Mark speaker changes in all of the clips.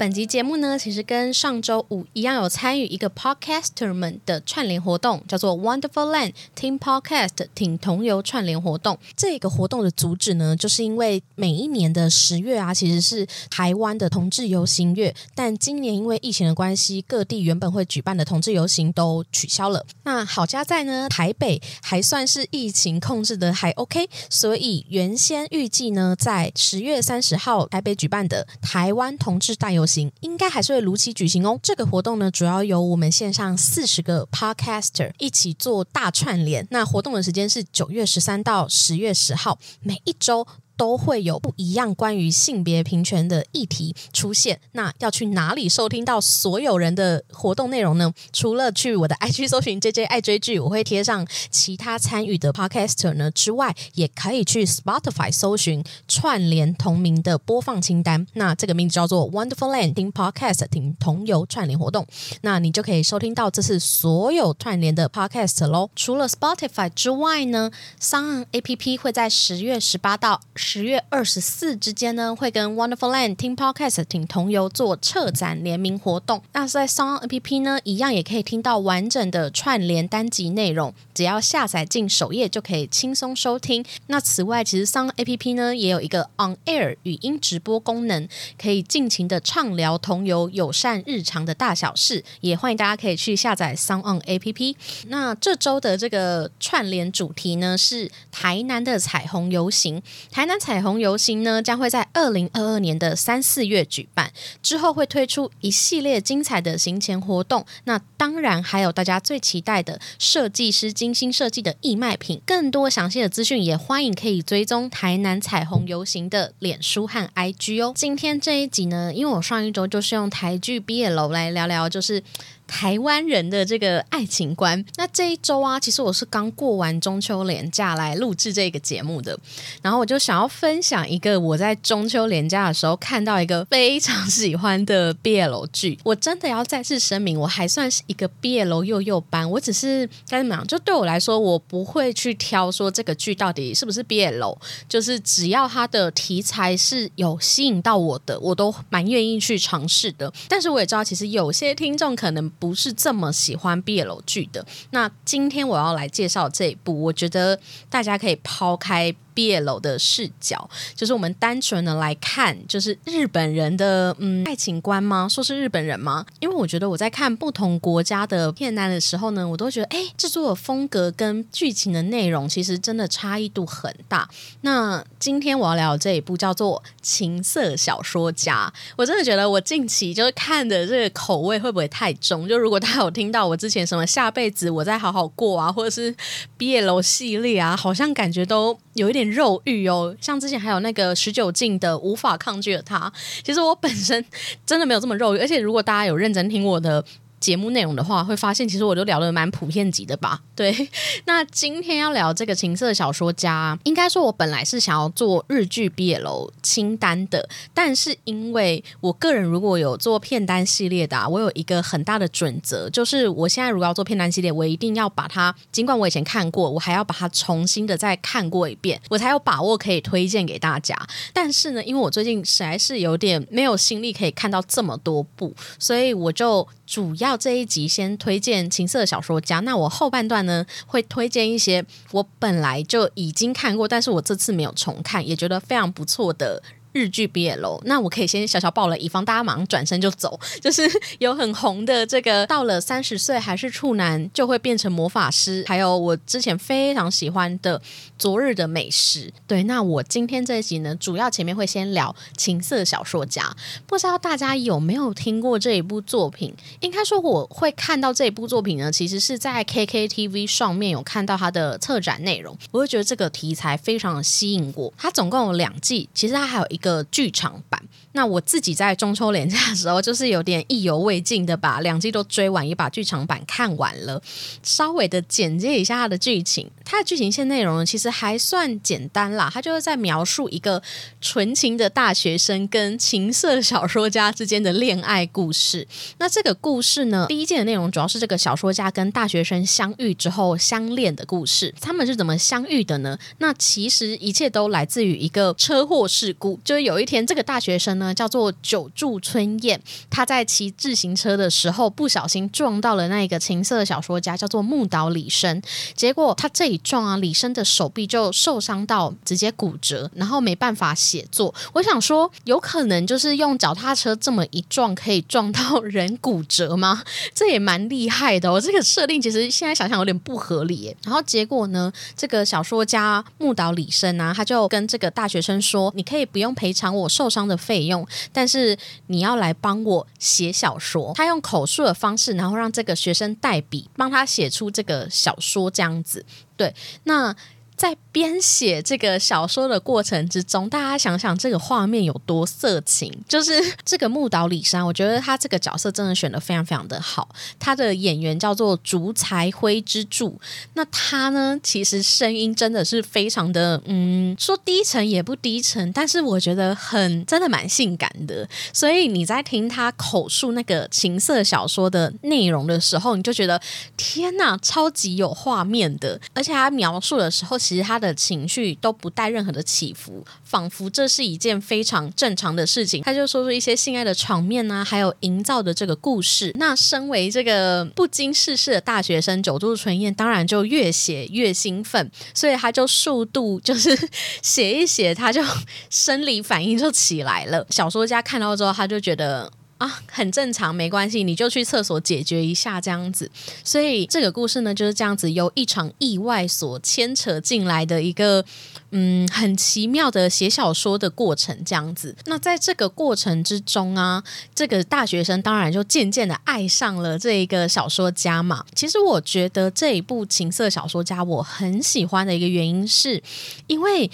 Speaker 1: 本集节目呢，其实跟上周五一样，有参与一个 Podcaster 们的串联活动，叫做 Wonderful Land Team Podcast 挺同游串联活动。这个活动的主旨呢，就是因为每一年的十月啊，其实是台湾的同志游行月，但今年因为疫情的关系，各地原本会举办的同志游行都取消了。那好家在呢，台北还算是疫情控制的还 OK，所以原先预计呢，在十月三十号台北举办的台湾同志大游。行应该还是会如期举行哦。这个活动呢，主要由我们线上四十个 podcaster 一起做大串联。那活动的时间是九月十三到十月十号，每一周。都会有不一样关于性别平权的议题出现。那要去哪里收听到所有人的活动内容呢？除了去我的 IG 搜寻 JJ 爱追剧，我会贴上其他参与的 Podcast 呢之外，也可以去 Spotify 搜寻串联同名的播放清单。那这个名字叫做 Wonderful Landing Podcast，听同游串联活动。那你就可以收听到这次所有串联的 Podcast 喽。除了 Spotify 之外呢 s o n APP 会在十月十八到。十月二十四之间呢，会跟 Wonderful Land 听 Podcast 听同游做策展联名活动。那在 Song APP 呢，一样也可以听到完整的串联单集内容，只要下载进首页就可以轻松收听。那此外，其实 Song APP 呢也有一个 On Air 语音直播功能，可以尽情的畅聊同游友善日常的大小事。也欢迎大家可以去下载 Song On APP。那这周的这个串联主题呢是台南的彩虹游行，台南。彩虹游行呢，将会在二零二二年的三四月举办，之后会推出一系列精彩的行前活动。那当然还有大家最期待的设计师精心设计的义卖品。更多详细的资讯，也欢迎可以追踪台南彩虹游行的脸书和 IG 哦。今天这一集呢，因为我上一周就是用台剧毕业楼来聊聊，就是。台湾人的这个爱情观。那这一周啊，其实我是刚过完中秋连假来录制这个节目的，然后我就想要分享一个我在中秋连假的时候看到一个非常喜欢的 BL 剧。我真的要再次声明，我还算是一个 BL 幼幼班，我只是该怎么样？就对我来说，我不会去挑说这个剧到底是不是 BL，就是只要它的题材是有吸引到我的，我都蛮愿意去尝试的。但是我也知道，其实有些听众可能。不是这么喜欢 BL 剧的。那今天我要来介绍这一部，我觉得大家可以抛开。毕业楼的视角，就是我们单纯的来看，就是日本人的嗯爱情观吗？说是日本人吗？因为我觉得我在看不同国家的片单的时候呢，我都觉得哎，制作的风格跟剧情的内容其实真的差异度很大。那今天我要聊这一部叫做《情色小说家》，我真的觉得我近期就是看的这个口味会不会太重？就如果大家有听到我之前什么下辈子我再好好过啊，或者是毕业楼系列啊，好像感觉都有一点。肉欲哦，像之前还有那个十九禁的无法抗拒的他，其实我本身真的没有这么肉欲，而且如果大家有认真听我的。节目内容的话，会发现其实我都聊的蛮普遍级的吧？对，那今天要聊这个情色小说家，应该说我本来是想要做日剧毕业楼清单的，但是因为我个人如果有做片单系列的，我有一个很大的准则，就是我现在如果要做片单系列，我一定要把它，尽管我以前看过，我还要把它重新的再看过一遍，我才有把握可以推荐给大家。但是呢，因为我最近实在是有点没有心力可以看到这么多部，所以我就。主要到这一集先推荐情色小说家，那我后半段呢会推荐一些我本来就已经看过，但是我这次没有重看，也觉得非常不错的。日剧毕业楼，那我可以先小小爆了，以防大家马上转身就走。就是有很红的这个，到了三十岁还是处男就会变成魔法师，还有我之前非常喜欢的《昨日的美食》。对，那我今天这一集呢，主要前面会先聊情色小说家，不知道大家有没有听过这一部作品？应该说我会看到这一部作品呢，其实是在 KKTV 上面有看到它的策展内容，我会觉得这个题材非常的吸引我。它总共有两季，其实它还有一。个剧场版，那我自己在中秋连假的时候，就是有点意犹未尽的把两季都追完，也把剧场版看完了。稍微的简介一下它的剧情，它的剧情线内容呢，其实还算简单啦。它就是在描述一个纯情的大学生跟情色小说家之间的恋爱故事。那这个故事呢，第一季的内容主要是这个小说家跟大学生相遇之后相恋的故事。他们是怎么相遇的呢？那其实一切都来自于一个车祸事故。就是有一天，这个大学生呢叫做久住春燕，他在骑自行车的时候不小心撞到了那个情色小说家，叫做木岛李生。结果他这一撞啊，李生的手臂就受伤到直接骨折，然后没办法写作。我想说，有可能就是用脚踏车这么一撞，可以撞到人骨折吗？这也蛮厉害的。哦。这个设定其实现在想想有点不合理。然后结果呢，这个小说家木岛李生啊，他就跟这个大学生说：“你可以不用赔偿我受伤的费用，用但是你要来帮我写小说。”他用口述的方式，然后让这个学生代笔帮他写出这个小说，这样子。对，那。在编写这个小说的过程之中，大家想想这个画面有多色情。就是 这个木岛李山，我觉得他这个角色真的选的非常非常的好。他的演员叫做竹财辉之助，那他呢，其实声音真的是非常的，嗯，说低沉也不低沉，但是我觉得很真的蛮性感的。所以你在听他口述那个情色小说的内容的时候，你就觉得天呐，超级有画面的。而且他描述的时候。其实他的情绪都不带任何的起伏，仿佛这是一件非常正常的事情。他就说出一些性爱的场面啊，还有营造的这个故事。那身为这个不经世事的大学生九度纯彦，当然就越写越兴奋，所以他就速度就是 写一写，他就 生理反应就起来了。小说家看到之后，他就觉得。啊，很正常，没关系，你就去厕所解决一下这样子。所以这个故事呢就是这样子，由一场意外所牵扯进来的一个嗯很奇妙的写小说的过程这样子。那在这个过程之中啊，这个大学生当然就渐渐的爱上了这一个小说家嘛。其实我觉得这一部情色小说家我很喜欢的一个原因，是因为。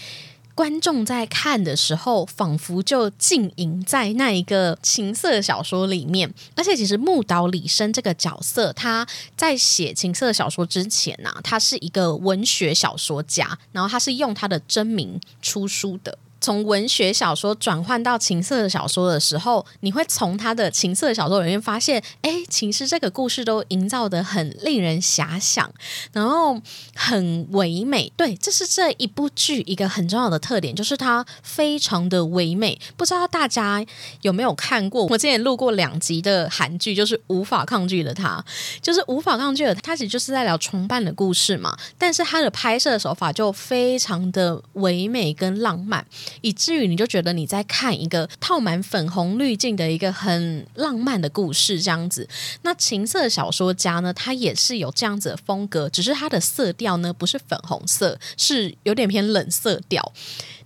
Speaker 1: 观众在看的时候，仿佛就浸淫在那一个情色小说里面。而且，其实木岛李生这个角色，他在写情色小说之前呢，他是一个文学小说家，然后他是用他的真名出书的。从文学小说转换到情色的小说的时候，你会从他的情色小说里面发现，哎，其实这个故事都营造的很令人遐想，然后很唯美。对，这是这一部剧一个很重要的特点，就是它非常的唯美。不知道大家有没有看过？我之前录过两集的韩剧，就是无法抗拒的他，就是无法抗拒的他，其实就是在聊重办的故事嘛。但是他的拍摄手法就非常的唯美跟浪漫。以至于你就觉得你在看一个套满粉红滤镜的一个很浪漫的故事这样子。那情色小说家呢，他也是有这样子的风格，只是他的色调呢不是粉红色，是有点偏冷色调。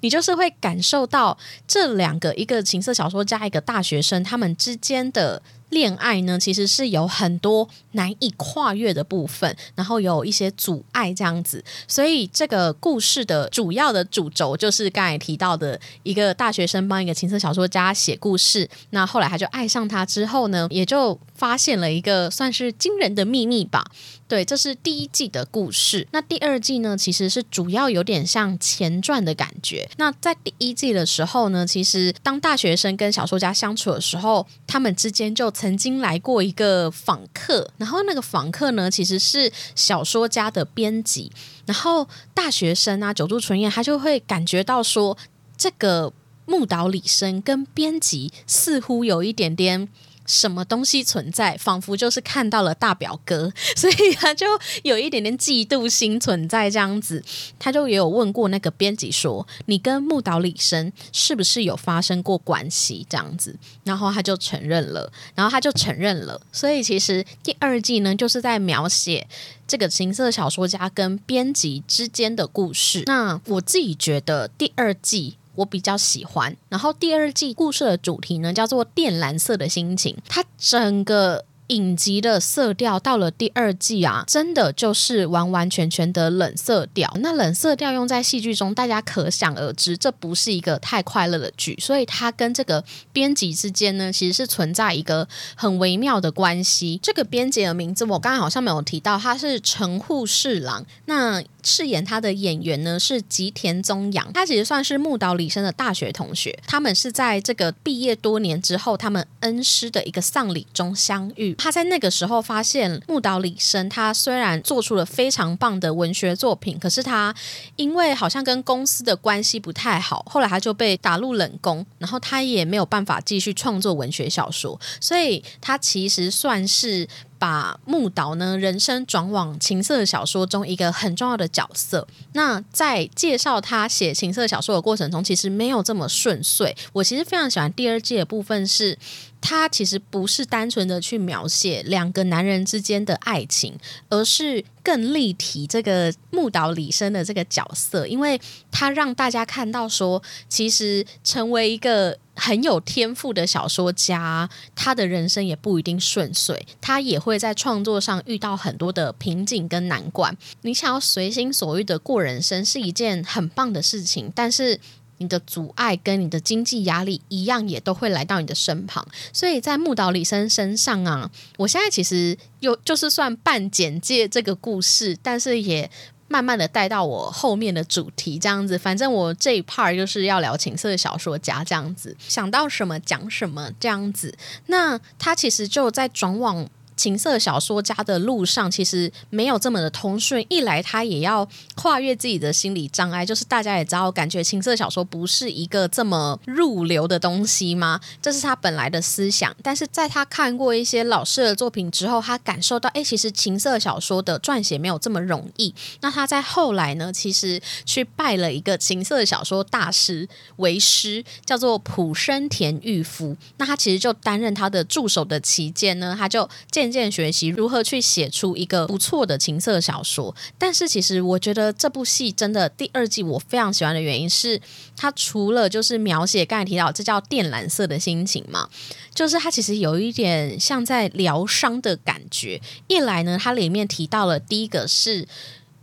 Speaker 1: 你就是会感受到这两个一个情色小说家一个大学生他们之间的。恋爱呢，其实是有很多难以跨越的部分，然后有一些阻碍这样子，所以这个故事的主要的主轴就是刚才提到的一个大学生帮一个情色小说家写故事，那后来他就爱上他之后呢，也就发现了一个算是惊人的秘密吧。对，这是第一季的故事。那第二季呢，其实是主要有点像前传的感觉。那在第一季的时候呢，其实当大学生跟小说家相处的时候，他们之间就曾经来过一个访客。然后那个访客呢，其实是小说家的编辑。然后大学生啊，久住纯彦他就会感觉到说，这个木岛李生跟编辑似乎有一点点。什么东西存在，仿佛就是看到了大表哥，所以他就有一点点嫉妒心存在这样子。他就也有问过那个编辑说：“你跟木岛李生是不是有发生过关系？”这样子，然后他就承认了，然后他就承认了。所以其实第二季呢，就是在描写这个情色小说家跟编辑之间的故事。那我自己觉得第二季。我比较喜欢，然后第二季故事的主题呢叫做靛蓝色的心情，它整个影集的色调到了第二季啊，真的就是完完全全的冷色调。那冷色调用在戏剧中，大家可想而知，这不是一个太快乐的剧。所以它跟这个编辑之间呢，其实是存在一个很微妙的关系。这个编辑的名字我刚刚好像没有提到，他是陈户侍郎。那饰演他的演员呢是吉田宗阳，他其实算是木岛李生的大学同学。他们是在这个毕业多年之后，他们恩师的一个丧礼中相遇。他在那个时候发现木岛李生，他虽然做出了非常棒的文学作品，可是他因为好像跟公司的关系不太好，后来他就被打入冷宫，然后他也没有办法继续创作文学小说，所以他其实算是。把木岛呢人生转往情色小说中一个很重要的角色。那在介绍他写情色小说的过程中，其实没有这么顺遂。我其实非常喜欢第二季的部分是。他其实不是单纯的去描写两个男人之间的爱情，而是更立体这个木岛李生的这个角色，因为他让大家看到说，其实成为一个很有天赋的小说家，他的人生也不一定顺遂，他也会在创作上遇到很多的瓶颈跟难关。你想要随心所欲的过人生是一件很棒的事情，但是。你的阻碍跟你的经济压力一样，也都会来到你的身旁。所以在木岛李生身上啊，我现在其实又就是算半简介这个故事，但是也慢慢的带到我后面的主题这样子。反正我这一 part 就是要聊情色小说家这样子，想到什么讲什么这样子。那他其实就在转往。情色小说家的路上其实没有这么的通顺，一来他也要跨越自己的心理障碍，就是大家也知道，感觉情色小说不是一个这么入流的东西吗？这是他本来的思想。但是在他看过一些老师的作品之后，他感受到，哎，其实情色小说的撰写没有这么容易。那他在后来呢，其实去拜了一个情色小说大师为师，叫做浦生田玉夫。那他其实就担任他的助手的期间呢，他就见渐渐学习如何去写出一个不错的情色小说，但是其实我觉得这部戏真的第二季我非常喜欢的原因是，它除了就是描写刚才提到这叫靛蓝色的心情嘛，就是它其实有一点像在疗伤的感觉。一来呢，它里面提到了第一个是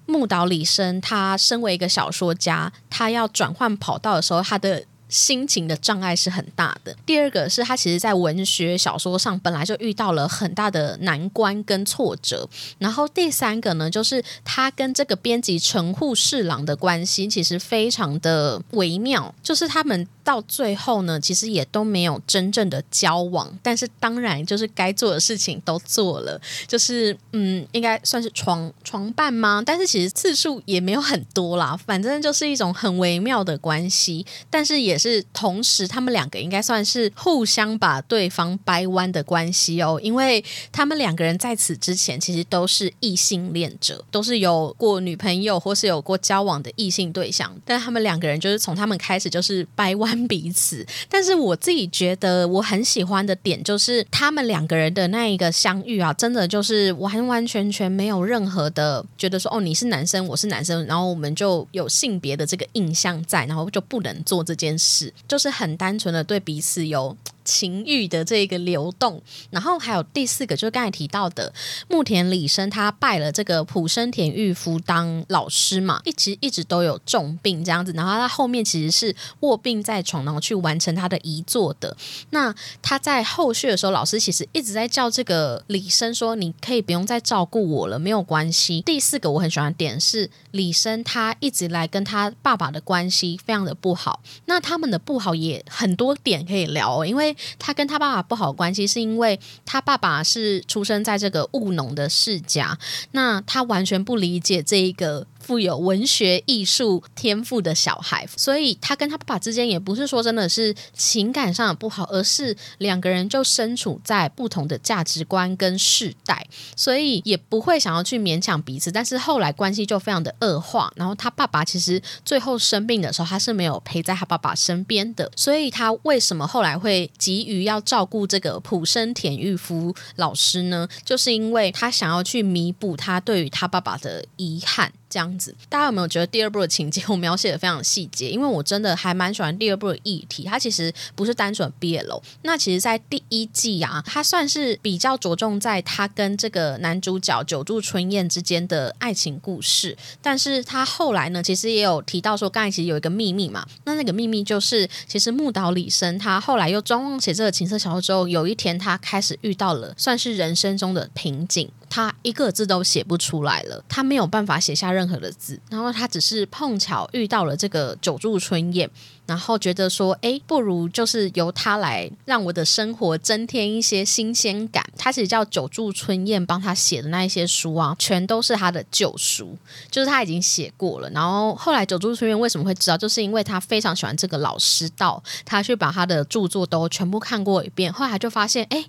Speaker 1: 木岛李生，他身为一个小说家，他要转换跑道的时候，他的。心情的障碍是很大的。第二个是他其实，在文学小说上本来就遇到了很大的难关跟挫折。然后第三个呢，就是他跟这个编辑陈户侍郎的关系其实非常的微妙，就是他们。到最后呢，其实也都没有真正的交往，但是当然就是该做的事情都做了，就是嗯，应该算是床床伴吗？但是其实次数也没有很多啦，反正就是一种很微妙的关系，但是也是同时他们两个应该算是互相把对方掰弯的关系哦，因为他们两个人在此之前其实都是异性恋者，都是有过女朋友或是有过交往的异性对象，但他们两个人就是从他们开始就是掰弯。彼此，但是我自己觉得我很喜欢的点就是他们两个人的那一个相遇啊，真的就是完完全全没有任何的觉得说哦你是男生我是男生，然后我们就有性别的这个印象在，然后就不能做这件事，就是很单纯的对彼此有。情欲的这个流动，然后还有第四个，就是刚才提到的木田李生，他拜了这个浦生田玉夫当老师嘛，一直一直都有重病这样子，然后他后面其实是卧病在床，然后去完成他的遗作的。那他在后续的时候，老师其实一直在叫这个李生说：“你可以不用再照顾我了，没有关系。”第四个我很喜欢点是李生他一直来跟他爸爸的关系非常的不好，那他们的不好也很多点可以聊，哦因为。他跟他爸爸不好关系，是因为他爸爸是出生在这个务农的世家，那他完全不理解这一个。富有文学艺术天赋的小孩，所以他跟他爸爸之间也不是说真的是情感上的不好，而是两个人就身处在不同的价值观跟世代，所以也不会想要去勉强彼此。但是后来关系就非常的恶化，然后他爸爸其实最后生病的时候，他是没有陪在他爸爸身边的，所以他为什么后来会急于要照顾这个普生田玉夫老师呢？就是因为他想要去弥补他对于他爸爸的遗憾。这样子，大家有没有觉得第二部的情节我描写的非常细节？因为我真的还蛮喜欢第二部的议题，它其实不是单纯毕业楼。那其实，在第一季啊，它算是比较着重在他跟这个男主角久住春燕之间的爱情故事。但是他后来呢，其实也有提到说，刚才其实有一个秘密嘛。那那个秘密就是，其实木岛李生他后来又专望写这个情色小说之后，有一天他开始遇到了算是人生中的瓶颈。他一个字都写不出来了，他没有办法写下任何的字，然后他只是碰巧遇到了这个久住春燕，然后觉得说，哎，不如就是由他来让我的生活增添一些新鲜感。他其实叫久住春燕帮他写的那一些书啊，全都是他的旧书，就是他已经写过了。然后后来久住春燕为什么会知道，就是因为他非常喜欢这个老师道，他去把他的著作都全部看过一遍，后来就发现，哎。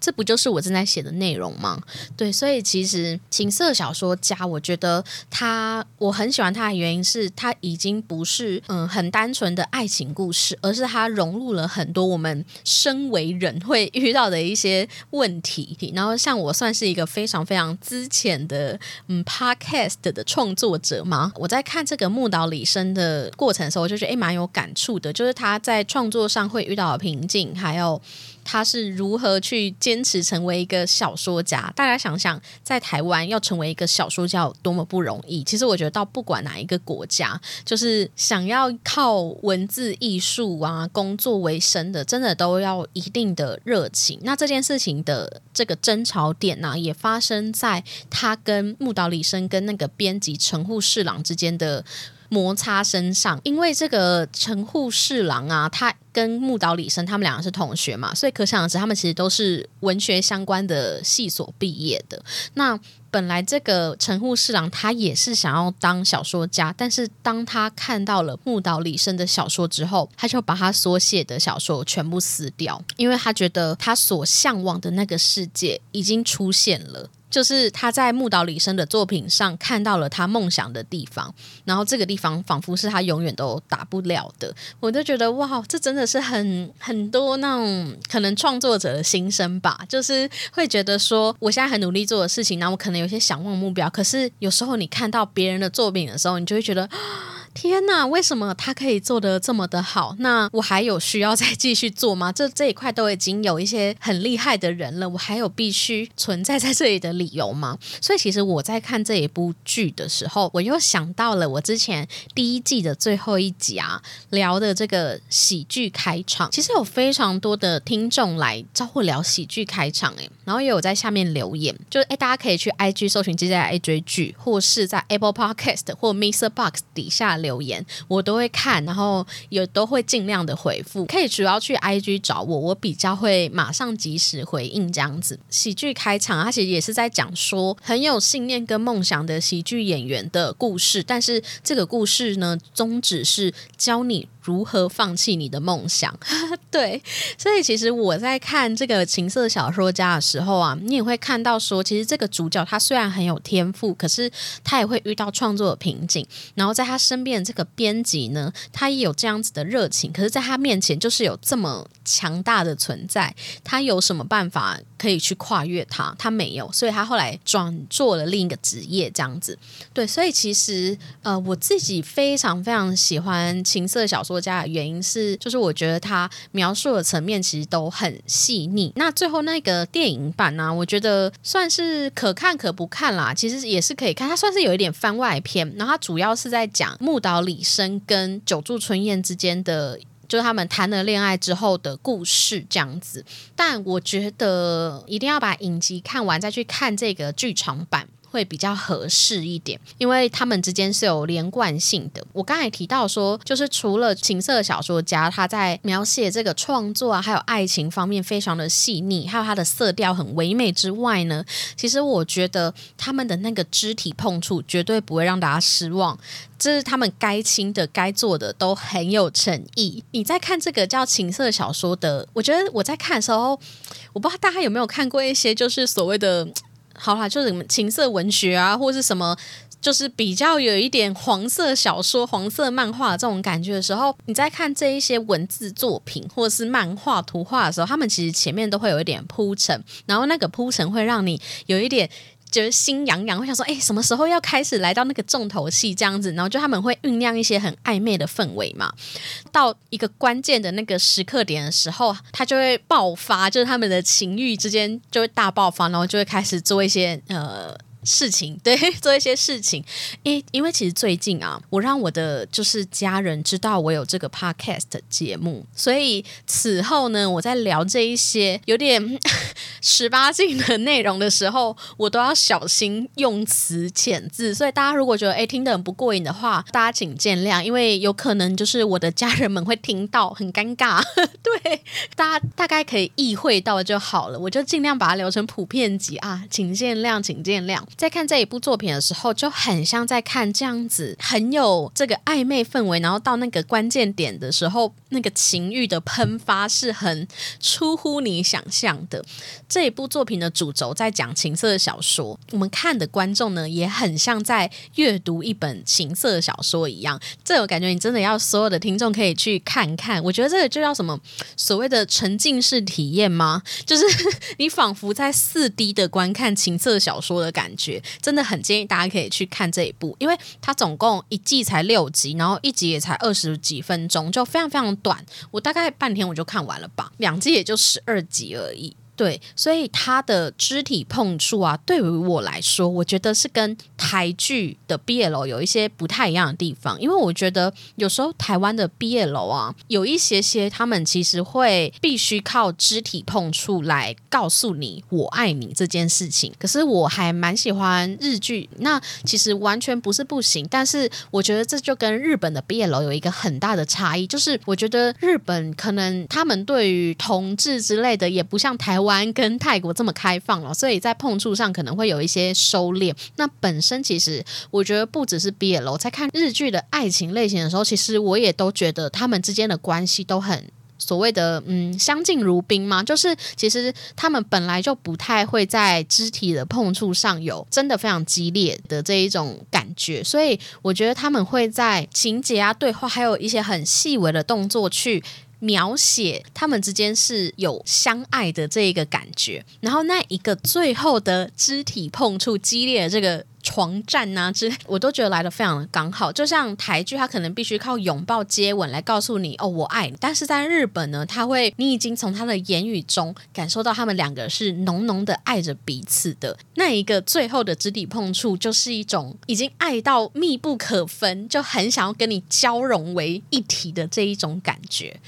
Speaker 1: 这不就是我正在写的内容吗？对，所以其实情色小说家，我觉得他我很喜欢他的原因是他已经不是嗯很单纯的爱情故事，而是他融入了很多我们身为人会遇到的一些问题。然后像我算是一个非常非常资浅的嗯 podcast 的创作者嘛，我在看这个木岛李生的过程的时候，我就觉得诶蛮有感触的，就是他在创作上会遇到瓶颈，还有。他是如何去坚持成为一个小说家？大家想想，在台湾要成为一个小说家有多么不容易。其实我觉得，到不管哪一个国家，就是想要靠文字艺术啊工作为生的，真的都要一定的热情。那这件事情的这个争吵点呢，也发生在他跟木岛李生跟那个编辑陈户侍郎之间的。摩擦身上，因为这个陈户侍郎啊，他跟木岛李生他们两个是同学嘛，所以可想而知，他们其实都是文学相关的系所毕业的。那本来这个陈户侍郎他也是想要当小说家，但是当他看到了木岛李生的小说之后，他就把他所写的小说全部撕掉，因为他觉得他所向往的那个世界已经出现了。就是他在木岛李生的作品上看到了他梦想的地方，然后这个地方仿佛是他永远都达不了的。我就觉得哇，这真的是很很多那种可能创作者的心声吧。就是会觉得说，我现在很努力做的事情，然后我可能有些想望目标，可是有时候你看到别人的作品的时候，你就会觉得。天呐，为什么他可以做的这么的好？那我还有需要再继续做吗？这这一块都已经有一些很厉害的人了，我还有必须存在在这里的理由吗？所以其实我在看这一部剧的时候，我又想到了我之前第一季的最后一集啊，聊的这个喜剧开场。其实有非常多的听众来找我聊喜剧开场，诶，然后也有在下面留言，就是诶，大家可以去 IG 搜寻接下来 A 追剧，或是在 Apple Podcast 或 Mr. Box 底下。留言我都会看，然后也都会尽量的回复。可以主要去 IG 找我，我比较会马上及时回应这样子。喜剧开场，它其实也是在讲说很有信念跟梦想的喜剧演员的故事，但是这个故事呢，宗旨是教你。如何放弃你的梦想？对，所以其实我在看这个情色小说家的时候啊，你也会看到说，其实这个主角他虽然很有天赋，可是他也会遇到创作的瓶颈。然后在他身边的这个编辑呢，他也有这样子的热情，可是在他面前就是有这么强大的存在，他有什么办法可以去跨越他？他没有，所以他后来转做了另一个职业，这样子。对，所以其实呃，我自己非常非常喜欢情色小说。作家的原因是，就是我觉得他描述的层面其实都很细腻。那最后那个电影版呢，我觉得算是可看可不看啦。其实也是可以看，它算是有一点番外篇。然后它主要是在讲木岛李生跟久住春燕之间的，就是他们谈了恋爱之后的故事这样子。但我觉得一定要把影集看完再去看这个剧场版。会比较合适一点，因为他们之间是有连贯性的。我刚才提到说，就是除了情色小说家他在描写这个创作啊，还有爱情方面非常的细腻，还有他的色调很唯美之外呢，其实我觉得他们的那个肢体碰触绝对不会让大家失望。这是他们该亲的、该做的都很有诚意。你在看这个叫情色小说的，我觉得我在看的时候，我不知道大家有没有看过一些就是所谓的。好啦，就是情色文学啊，或是什么，就是比较有一点黄色小说、黄色漫画这种感觉的时候，你在看这一些文字作品或者是漫画、图画的时候，他们其实前面都会有一点铺陈，然后那个铺陈会让你有一点。觉得心痒痒，会想说，哎，什么时候要开始来到那个重头戏这样子？然后就他们会酝酿一些很暧昧的氛围嘛，到一个关键的那个时刻点的时候，他就会爆发，就是他们的情欲之间就会大爆发，然后就会开始做一些呃。事情 对做一些事情，因因为其实最近啊，我让我的就是家人知道我有这个 podcast 节目，所以此后呢，我在聊这一些有点 十八禁的内容的时候，我都要小心用词遣字。所以大家如果觉得哎听得很不过瘾的话，大家请见谅，因为有可能就是我的家人们会听到很尴尬。对，大家大概可以意会到就好了，我就尽量把它留成普遍级啊，请见谅，请见谅。在看这一部作品的时候，就很像在看这样子，很有这个暧昧氛围。然后到那个关键点的时候，那个情欲的喷发是很出乎你想象的。这一部作品的主轴在讲情色小说，我们看的观众呢，也很像在阅读一本情色小说一样。这我感觉你真的要所有的听众可以去看看。我觉得这个就叫什么所谓的沉浸式体验吗？就是 你仿佛在四 D 的观看情色小说的感觉。真的很建议大家可以去看这一部，因为它总共一季才六集，然后一集也才二十几分钟，就非常非常短。我大概半天我就看完了吧，两季也就十二集而已。对，所以他的肢体碰触啊，对于我来说，我觉得是跟台剧的毕业楼有一些不太一样的地方。因为我觉得有时候台湾的毕业楼啊，有一些些他们其实会必须靠肢体碰触来告诉你我爱你这件事情。可是我还蛮喜欢日剧，那其实完全不是不行，但是我觉得这就跟日本的毕业楼有一个很大的差异，就是我觉得日本可能他们对于同志之类的也不像台湾。湾跟泰国这么开放了，所以在碰触上可能会有一些收敛。那本身其实我觉得不只是 BL，在看日剧的爱情类型的时候，其实我也都觉得他们之间的关系都很所谓的嗯相敬如宾嘛。就是其实他们本来就不太会在肢体的碰触上有真的非常激烈的这一种感觉，所以我觉得他们会在情节啊、对话，还有一些很细微的动作去。描写他们之间是有相爱的这一个感觉，然后那一个最后的肢体碰触激烈的这个。床战呐之类，我都觉得来的非常的刚好。就像台剧，它可能必须靠拥抱、接吻来告诉你哦，我爱你。但是在日本呢，他会，你已经从他的言语中感受到他们两个是浓浓的爱着彼此的。那一个最后的肢体碰触，就是一种已经爱到密不可分，就很想要跟你交融为一体的这一种感觉。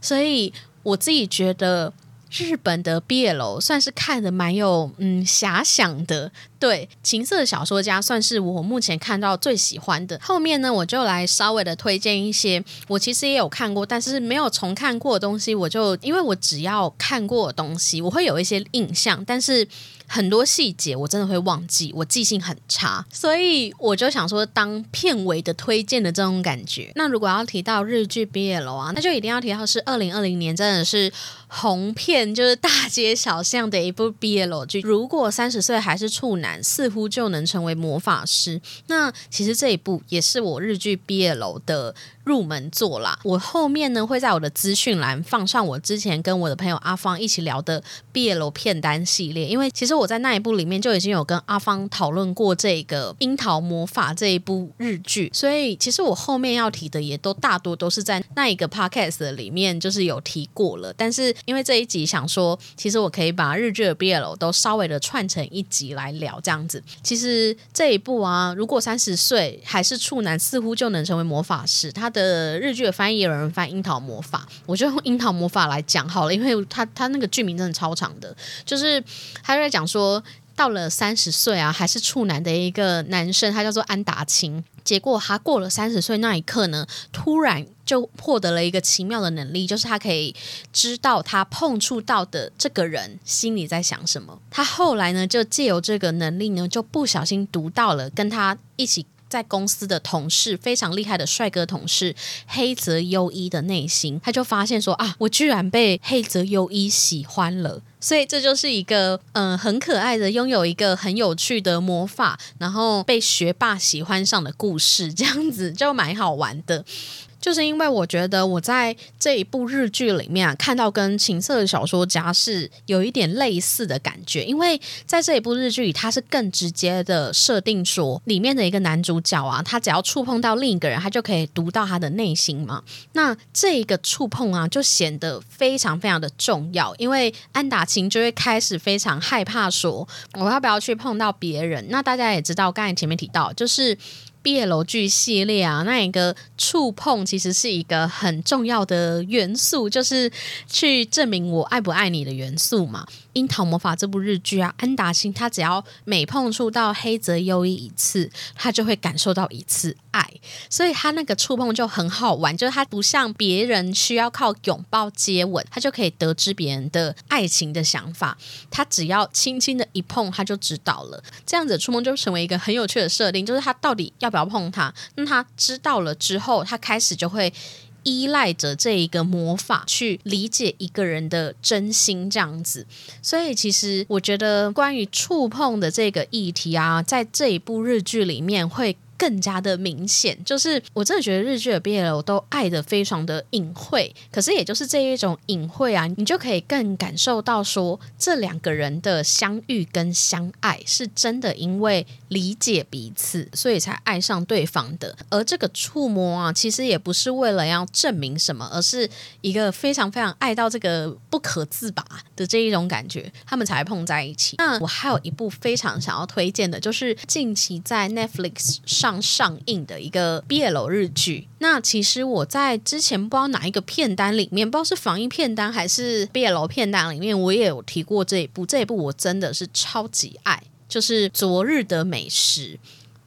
Speaker 1: 所以我自己觉得。日本的毕业楼算是看的蛮有嗯遐想的，对情色小说家算是我目前看到最喜欢的。后面呢，我就来稍微的推荐一些我其实也有看过，但是没有重看过的东西。我就因为我只要看过的东西，我会有一些印象，但是。很多细节我真的会忘记，我记性很差，所以我就想说当片尾的推荐的这种感觉。那如果要提到日剧毕业楼啊，那就一定要提到是二零二零年真的是红片，就是大街小巷的一部毕业楼剧。如果三十岁还是处男，似乎就能成为魔法师。那其实这一部也是我日剧毕业楼的。入门做啦，我后面呢会在我的资讯栏放上我之前跟我的朋友阿芳一起聊的毕业楼片单系列，因为其实我在那一部里面就已经有跟阿芳讨论过这个《樱桃魔法》这一部日剧，所以其实我后面要提的也都大多都是在那一个 podcast 里面就是有提过了。但是因为这一集想说，其实我可以把日剧的毕业楼都稍微的串成一集来聊这样子。其实这一部啊，如果三十岁还是处男，似乎就能成为魔法师，他的。的日剧的翻译有人翻《樱桃魔法》，我就用《樱桃魔法》来讲好了，因为他他那个剧名真的超长的，就是他在讲说，到了三十岁啊，还是处男的一个男生，他叫做安达清。结果他过了三十岁那一刻呢，突然就获得了一个奇妙的能力，就是他可以知道他碰触到的这个人心里在想什么。他后来呢，就借由这个能力呢，就不小心读到了跟他一起。在公司的同事非常厉害的帅哥同事黑泽优一的内心，他就发现说啊，我居然被黑泽优一喜欢了，所以这就是一个嗯很可爱的拥有一个很有趣的魔法，然后被学霸喜欢上的故事，这样子就蛮好玩的。就是因为我觉得我在这一部日剧里面啊，看到跟情色小说家是有一点类似的感觉，因为在这一部日剧里，它是更直接的设定说，里面的一个男主角啊，他只要触碰到另一个人，他就可以读到他的内心嘛。那这一个触碰啊，就显得非常非常的重要，因为安达清就会开始非常害怕说，我要不要去碰到别人？那大家也知道，刚才前面提到，就是。毕业楼剧系列啊，那一个触碰其实是一个很重要的元素，就是去证明我爱不爱你的元素嘛。《樱桃魔法》这部日剧啊，安达星他只要每碰触到黑泽优一一次，他就会感受到一次爱，所以他那个触碰就很好玩，就是他不像别人需要靠拥抱、接吻，他就可以得知别人的爱情的想法。他只要轻轻的一碰，他就知道了。这样子触碰就成为一个很有趣的设定，就是他到底要不要碰他？那他知道了之后，他开始就会。依赖着这一个魔法去理解一个人的真心，这样子。所以，其实我觉得关于触碰的这个议题啊，在这一部日剧里面会。更加的明显，就是我真的觉得日剧的 BL 都爱的非常的隐晦，可是也就是这一种隐晦啊，你就可以更感受到说这两个人的相遇跟相爱是真的因为理解彼此，所以才爱上对方的。而这个触摸啊，其实也不是为了要证明什么，而是一个非常非常爱到这个不可自拔的这一种感觉，他们才碰在一起。那我还有一部非常想要推荐的，就是近期在 Netflix 上。上上映的一个 BL 日剧，那其实我在之前不知道哪一个片单里面，不知道是防疫片单还是 BL 片单里面，我也有提过这一部。这一部我真的是超级爱，就是《昨日的美食》。《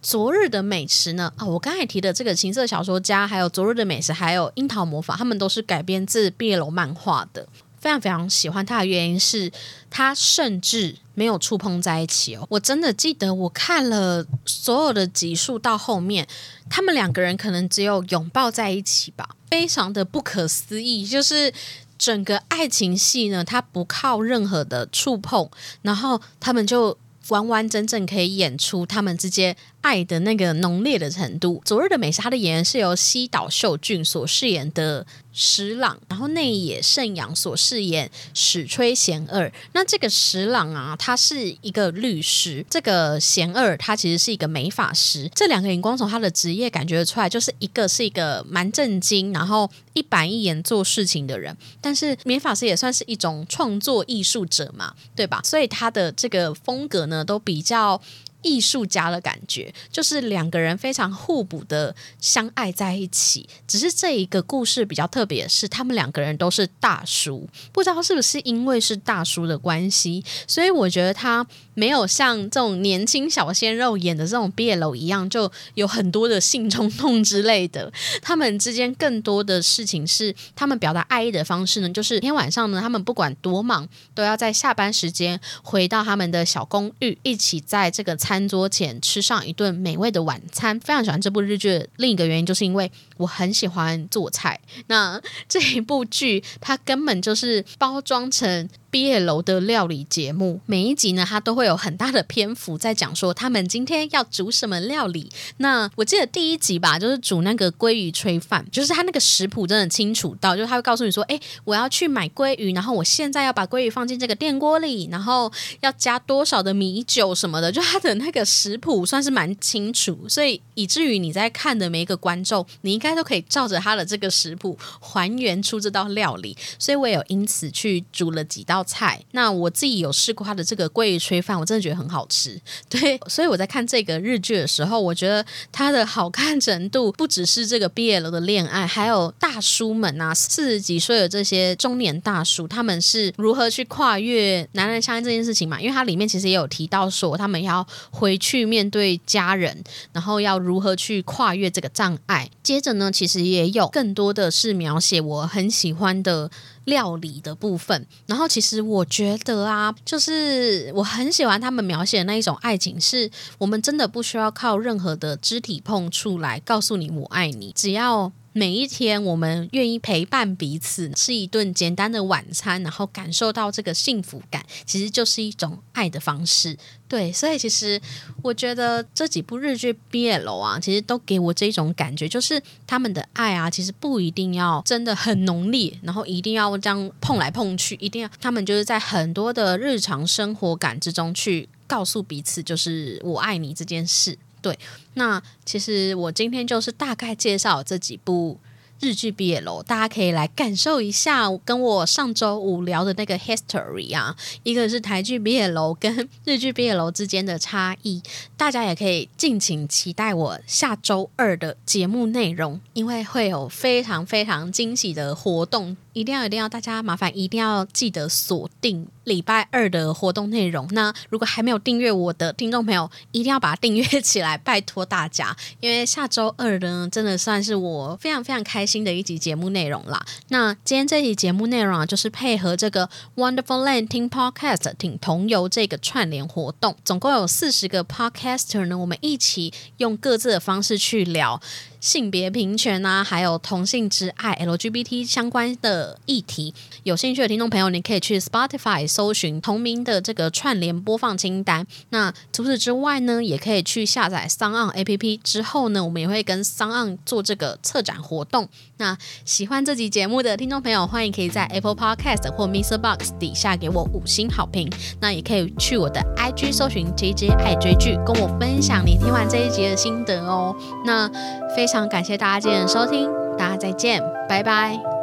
Speaker 1: 昨日的美食》呢？啊，我刚才提的这个情色小说家，还有《昨日的美食》，还有《樱桃魔法》，他们都是改编自 BL 漫画的。非常非常喜欢他的原因是，他甚至没有触碰在一起哦。我真的记得我看了所有的集数到后面，他们两个人可能只有拥抱在一起吧，非常的不可思议。就是整个爱情戏呢，它不靠任何的触碰，然后他们就完完整整可以演出他们之间。爱的那个浓烈的程度。昨日的美食，他的演员是由西岛秀俊所饰演的石朗，然后内野圣阳所饰演史吹贤二。那这个石朗啊，他是一个律师；这个贤二，他其实是一个美法师。这两个荧光从他的职业感觉出来，就是一个是一个蛮震惊，然后一板一眼做事情的人。但是美法师也算是一种创作艺术者嘛，对吧？所以他的这个风格呢，都比较。艺术家的感觉，就是两个人非常互补的相爱在一起。只是这一个故事比较特别，是他们两个人都是大叔，不知道是不是因为是大叔的关系，所以我觉得他。没有像这种年轻小鲜肉演的这种毕业楼一样，就有很多的性冲动之类的。他们之间更多的事情是，他们表达爱意的方式呢，就是天晚上呢，他们不管多忙，都要在下班时间回到他们的小公寓，一起在这个餐桌前吃上一顿美味的晚餐。非常喜欢这部日剧的另一个原因，就是因为我很喜欢做菜。那这一部剧，它根本就是包装成。毕业楼的料理节目，每一集呢，它都会有很大的篇幅在讲说他们今天要煮什么料理。那我记得第一集吧，就是煮那个鲑鱼炊饭，就是他那个食谱真的清楚到，就是他会告诉你说，哎，我要去买鲑鱼，然后我现在要把鲑鱼放进这个电锅里，然后要加多少的米酒什么的，就他的那个食谱算是蛮清楚，所以以至于你在看的每一个观众，你应该都可以照着他的这个食谱还原出这道料理。所以我也有因此去煮了几道。菜，那我自己有试过他的这个鲑鱼炊饭，我真的觉得很好吃。对，所以我在看这个日剧的时候，我觉得它的好看程度不只是这个 BL 的恋爱，还有大叔们啊，四十几岁的这些中年大叔，他们是如何去跨越男人相爱这件事情嘛？因为它里面其实也有提到说，他们要回去面对家人，然后要如何去跨越这个障碍。接着呢，其实也有更多的是描写我很喜欢的。料理的部分，然后其实我觉得啊，就是我很喜欢他们描写的那一种爱情，是我们真的不需要靠任何的肢体碰触来告诉你我爱你，只要每一天我们愿意陪伴彼此，吃一顿简单的晚餐，然后感受到这个幸福感，其实就是一种爱的方式。对，所以其实我觉得这几部日剧 BL 啊，其实都给我这种感觉，就是他们的爱啊，其实不一定要真的很浓烈，然后一定要这样碰来碰去，一定要他们就是在很多的日常生活感之中去告诉彼此，就是我爱你这件事。对，那其实我今天就是大概介绍这几部。日剧毕业楼，大家可以来感受一下，跟我上周五聊的那个 history 啊，一个是台剧毕业楼跟日剧毕业楼之间的差异，大家也可以敬请期待我下周二的节目内容，因为会有非常非常惊喜的活动。一定要一定要，大家麻烦一定要记得锁定礼拜二的活动内容。那如果还没有订阅我的听众朋友，一定要把它订阅起来，拜托大家。因为下周二呢，真的算是我非常非常开心的一集节目内容啦。那今天这集节目内容啊，就是配合这个 Wonderful Land 听 Podcast 听同游这个串联活动，总共有四十个 Podcaster 呢，我们一起用各自的方式去聊。性别平权啊，还有同性之爱 LGBT 相关的议题，有兴趣的听众朋友，你可以去 Spotify 搜寻同名的这个串联播放清单。那除此之外呢，也可以去下载 s o n APP。之后呢，我们也会跟 s o n 做这个策展活动。那喜欢这集节目的听众朋友，欢迎可以在 Apple Podcast 或 Mr. Box 底下给我五星好评。那也可以去我的 IG 搜寻 JJ 爱追剧，跟我分享你听完这一集的心得哦。那非非常感谢大家今天的收听，大家再见，拜拜。